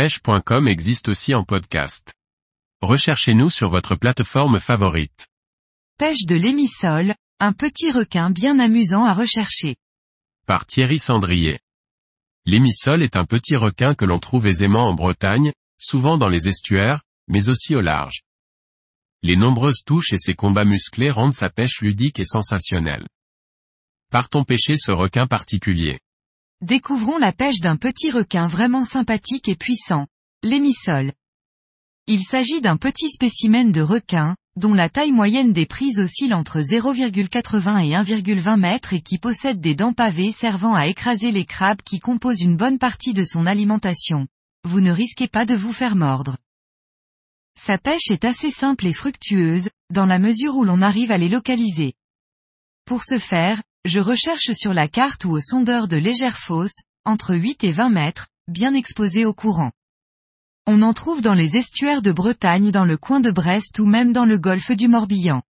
pêche.com existe aussi en podcast. Recherchez-nous sur votre plateforme favorite. Pêche de l'émissol, un petit requin bien amusant à rechercher. Par Thierry Sandrier. L'émissol est un petit requin que l'on trouve aisément en Bretagne, souvent dans les estuaires, mais aussi au large. Les nombreuses touches et ses combats musclés rendent sa pêche ludique et sensationnelle. Partons pêcher ce requin particulier. Découvrons la pêche d'un petit requin vraiment sympathique et puissant, l'émissol. Il s'agit d'un petit spécimen de requin, dont la taille moyenne des prises oscille entre 0,80 et 1,20 mètres et qui possède des dents pavées servant à écraser les crabes qui composent une bonne partie de son alimentation. Vous ne risquez pas de vous faire mordre. Sa pêche est assez simple et fructueuse, dans la mesure où l'on arrive à les localiser. Pour ce faire, je recherche sur la carte ou au sondeur de légère fosse, entre 8 et 20 mètres, bien exposé au courant. On en trouve dans les estuaires de Bretagne dans le coin de Brest ou même dans le golfe du Morbihan.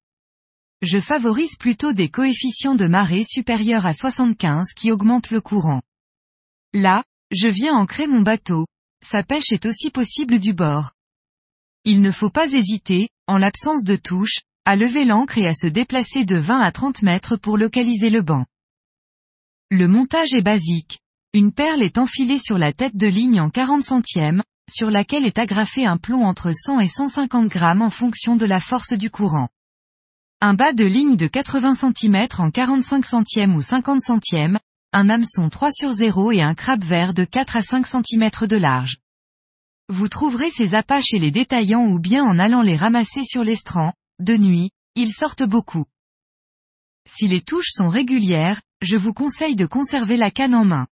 Je favorise plutôt des coefficients de marée supérieurs à 75 qui augmentent le courant. Là, je viens ancrer mon bateau. Sa pêche est aussi possible du bord. Il ne faut pas hésiter, en l'absence de touche, à lever l'ancre et à se déplacer de 20 à 30 mètres pour localiser le banc. Le montage est basique. Une perle est enfilée sur la tête de ligne en 40 centièmes, sur laquelle est agrafé un plomb entre 100 et 150 grammes en fonction de la force du courant. Un bas de ligne de 80 cm en 45 centièmes ou 50 centièmes, un hameçon 3 sur 0 et un crabe vert de 4 à 5 cm de large. Vous trouverez ces appâts chez les détaillants ou bien en allant les ramasser sur l'estran, de nuit, ils sortent beaucoup. Si les touches sont régulières, je vous conseille de conserver la canne en main.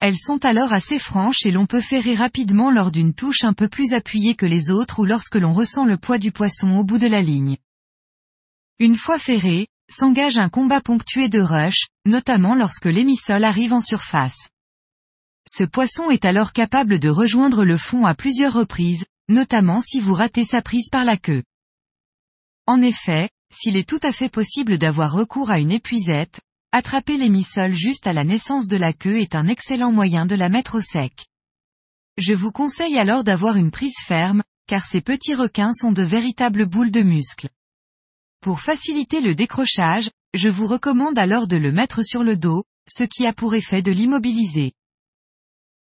Elles sont alors assez franches et l'on peut ferrer rapidement lors d'une touche un peu plus appuyée que les autres ou lorsque l'on ressent le poids du poisson au bout de la ligne. Une fois ferré, s'engage un combat ponctué de rush, notamment lorsque l'émissol arrive en surface. Ce poisson est alors capable de rejoindre le fond à plusieurs reprises, notamment si vous ratez sa prise par la queue. En effet, s'il est tout à fait possible d'avoir recours à une épuisette, attraper l'émissol juste à la naissance de la queue est un excellent moyen de la mettre au sec. Je vous conseille alors d'avoir une prise ferme, car ces petits requins sont de véritables boules de muscles. Pour faciliter le décrochage, je vous recommande alors de le mettre sur le dos, ce qui a pour effet de l'immobiliser.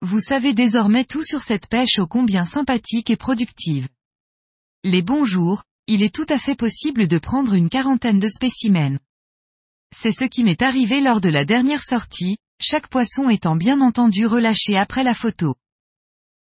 Vous savez désormais tout sur cette pêche ô combien sympathique et productive. Les bons jours, il est tout à fait possible de prendre une quarantaine de spécimens. C'est ce qui m'est arrivé lors de la dernière sortie, chaque poisson étant bien entendu relâché après la photo.